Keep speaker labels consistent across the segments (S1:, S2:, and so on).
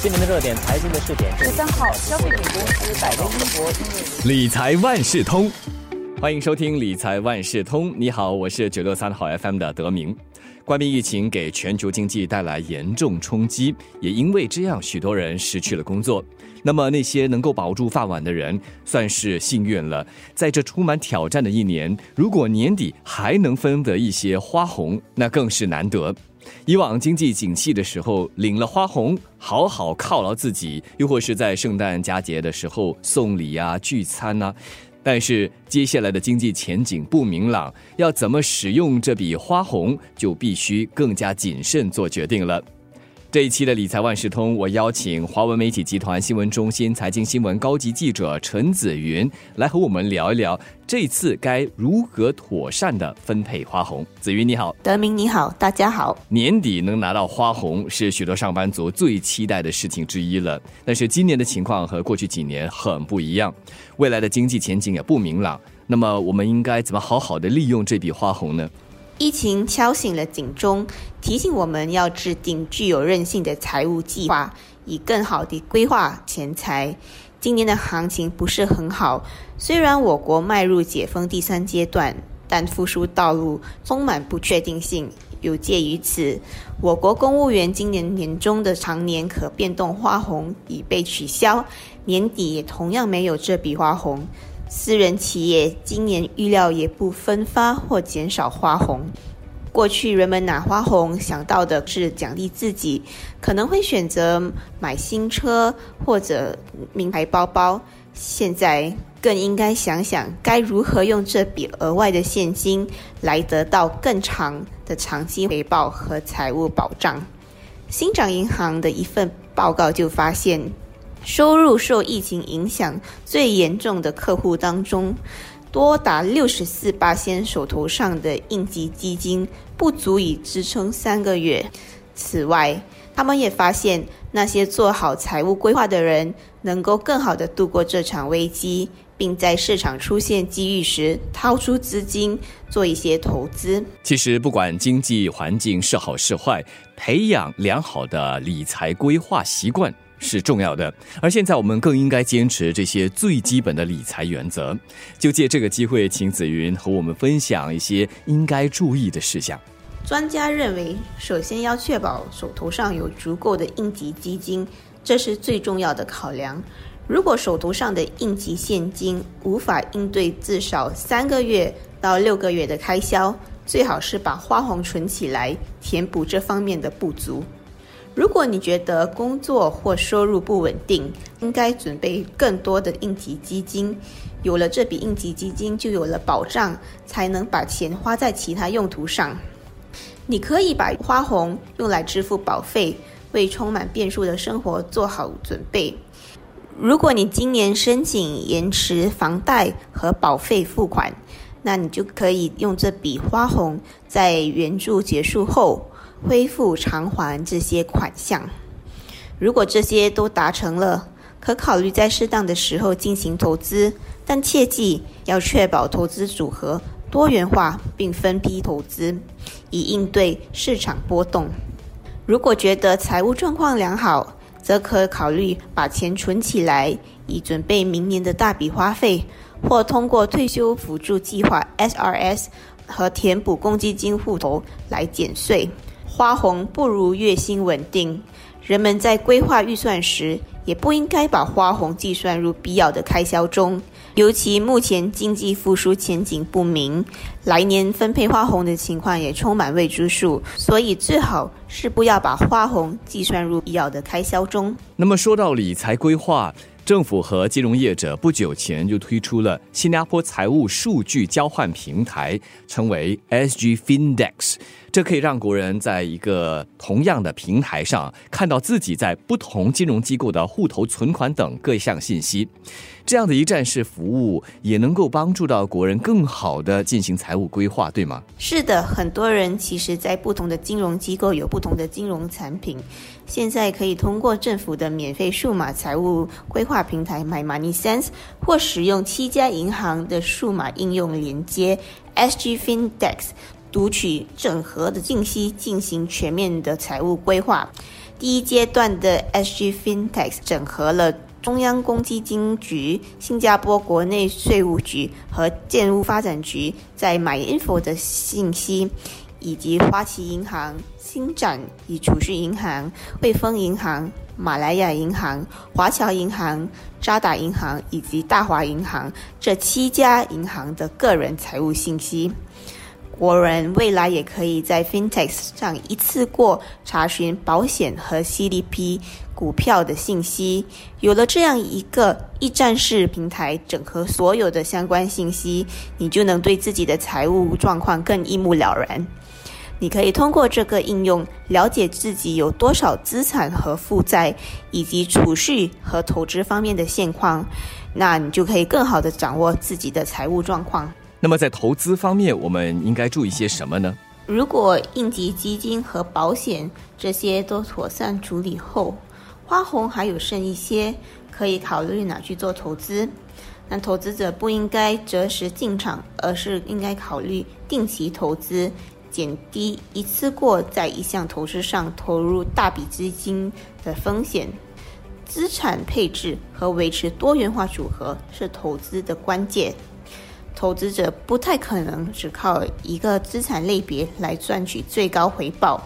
S1: 今年的热点财经的试点。
S2: 十三号，消费品公司百威英博
S3: 理财万事通，欢迎收听理财万事通。你好，我是九六三号 FM 的德明。冠病疫情给全球经济带来严重冲击，也因为这样，许多人失去了工作。那么那些能够保住饭碗的人，算是幸运了。在这充满挑战的一年，如果年底还能分得一些花红，那更是难得。以往经济景气的时候，领了花红，好好犒劳自己，又或是在圣诞佳节的时候送礼啊、聚餐呐。但是接下来的经济前景不明朗，要怎么使用这笔花红，就必须更加谨慎做决定了。这一期的理财万事通，我邀请华文媒体集团新闻中心财经新闻高级记者陈子云来和我们聊一聊，这次该如何妥善的分配花红。子云你好，
S2: 德明你好，大家好。
S3: 年底能拿到花红是许多上班族最期待的事情之一了。但是今年的情况和过去几年很不一样，未来的经济前景也不明朗。那么我们应该怎么好好的利用这笔花红呢？
S2: 疫情敲醒了警钟，提醒我们要制定具有韧性的财务计划，以更好地规划钱财。今年的行情不是很好，虽然我国迈入解封第三阶段，但复苏道路充满不确定性。有鉴于此，我国公务员今年年终的常年可变动花红已被取消，年底也同样没有这笔花红。私人企业今年预料也不分发或减少花红。过去人们拿花红想到的是奖励自己，可能会选择买新车或者名牌包包。现在更应该想想该如何用这笔额外的现金来得到更长的长期回报和财务保障。新长银行的一份报告就发现。收入受疫情影响最严重的客户当中，多达六十四八仙手头上的应急基金不足以支撑三个月。此外，他们也发现那些做好财务规划的人，能够更好的度过这场危机，并在市场出现机遇时掏出资金做一些投资。
S3: 其实，不管经济环境是好是坏，培养良好的理财规划习惯。是重要的，而现在我们更应该坚持这些最基本的理财原则。就借这个机会，请子云和我们分享一些应该注意的事项。
S2: 专家认为，首先要确保手头上有足够的应急基金，这是最重要的考量。如果手头上的应急现金无法应对至少三个月到六个月的开销，最好是把花红存起来，填补这方面的不足。如果你觉得工作或收入不稳定，应该准备更多的应急基金。有了这笔应急基金，就有了保障，才能把钱花在其他用途上。你可以把花红用来支付保费，为充满变数的生活做好准备。如果你今年申请延迟房贷和保费付款，那你就可以用这笔花红在援助结束后。恢复偿还这些款项，如果这些都达成了，可考虑在适当的时候进行投资，但切记要确保投资组合多元化并分批投资，以应对市场波动。如果觉得财务状况良好，则可考虑把钱存起来，以准备明年的大笔花费，或通过退休辅助计划 （SRS） 和填补公积金户头来减税。花红不如月薪稳定，人们在规划预算时，也不应该把花红计算入必要的开销中。尤其目前经济复苏前景不明，来年分配花红的情况也充满未知数，所以最好是不要把花红计算入必要的开销中。
S3: 那么说到理财规划。政府和金融业者不久前就推出了新加坡财务数据交换平台，称为 SG Findex。这可以让国人在一个同样的平台上看到自己在不同金融机构的户头存款等各项信息。这样的一站式服务也能够帮助到国人更好的进行财务规划，对吗？
S2: 是的，很多人其实在不同的金融机构有不同的金融产品，现在可以通过政府的免费数码财务规划平台 My Money Sense，或使用七家银行的数码应用连接 SG Findex，读取整合的信息，进行全面的财务规划。第一阶段的 SG FinTech 整合了中央公积金局、新加坡国内税务局和建屋发展局在 MyInfo 的信息，以及花旗银行、新展与储蓄银行、汇丰银行、马来亚银行、华侨银行、渣打银行以及大华银行这七家银行的个人财务信息。国人未来也可以在 FinTech 上一次过查询保险和 CDP 股票的信息。有了这样一个一站式平台，整合所有的相关信息，你就能对自己的财务状况更一目了然。你可以通过这个应用了解自己有多少资产和负债，以及储蓄和投资方面的现况，那你就可以更好的掌握自己的财务状况。
S3: 那么在投资方面，我们应该注意些什么呢？
S2: 如果应急基金和保险这些都妥善处理后，花红还有剩一些，可以考虑拿去做投资。但投资者不应该择时进场，而是应该考虑定期投资，减低一次过在一项投资上投入大笔资金的风险。资产配置和维持多元化组合是投资的关键。投资者不太可能只靠一个资产类别来赚取最高回报。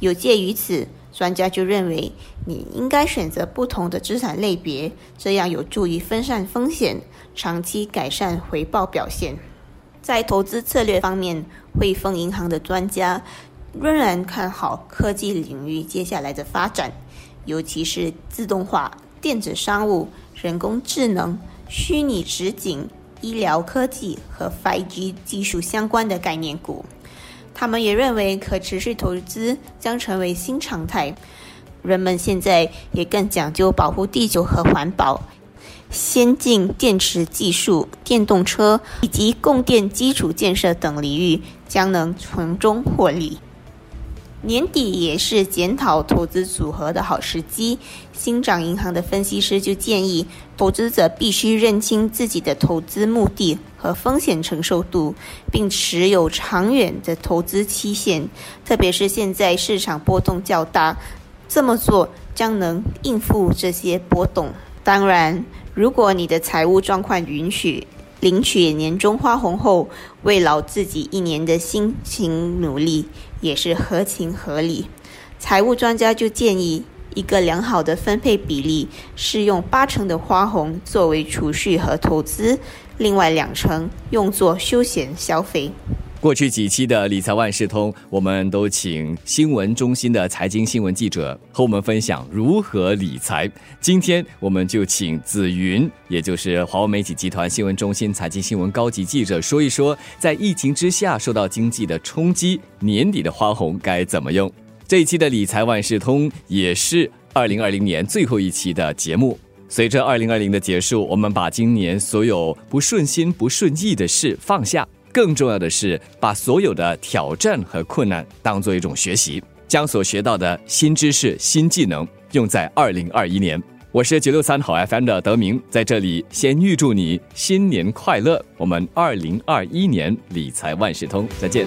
S2: 有鉴于此，专家就认为你应该选择不同的资产类别，这样有助于分散风险，长期改善回报表现。在投资策略方面，汇丰银行的专家仍然看好科技领域接下来的发展，尤其是自动化、电子商务、人工智能、虚拟实景。医疗科技和 5G 技术相关的概念股，他们也认为可持续投资将成为新常态。人们现在也更讲究保护地球和环保，先进电池技术、电动车以及供电基础建设等领域将能从中获利。年底也是检讨投资组合的好时机。新涨银行的分析师就建议，投资者必须认清自己的投资目的和风险承受度，并持有长远的投资期限。特别是现在市场波动较大，这么做将能应付这些波动。当然，如果你的财务状况允许，领取年终花红后，慰劳自己一年的辛勤努力，也是合情合理。财务专家就建议，一个良好的分配比例是用八成的花红作为储蓄和投资，另外两成用作休闲消费。
S3: 过去几期的理财万事通，我们都请新闻中心的财经新闻记者和我们分享如何理财。今天我们就请紫云，也就是华为媒体集团新闻中心财经新闻高级记者，说一说在疫情之下受到经济的冲击，年底的花红该怎么用。这一期的理财万事通也是二零二零年最后一期的节目。随着二零二零的结束，我们把今年所有不顺心、不顺意的事放下。更重要的是，把所有的挑战和困难当做一种学习，将所学到的新知识、新技能用在二零二一年。我是九六三好 FM 的德明，在这里先预祝你新年快乐！我们二零二一年理财万事通，再见。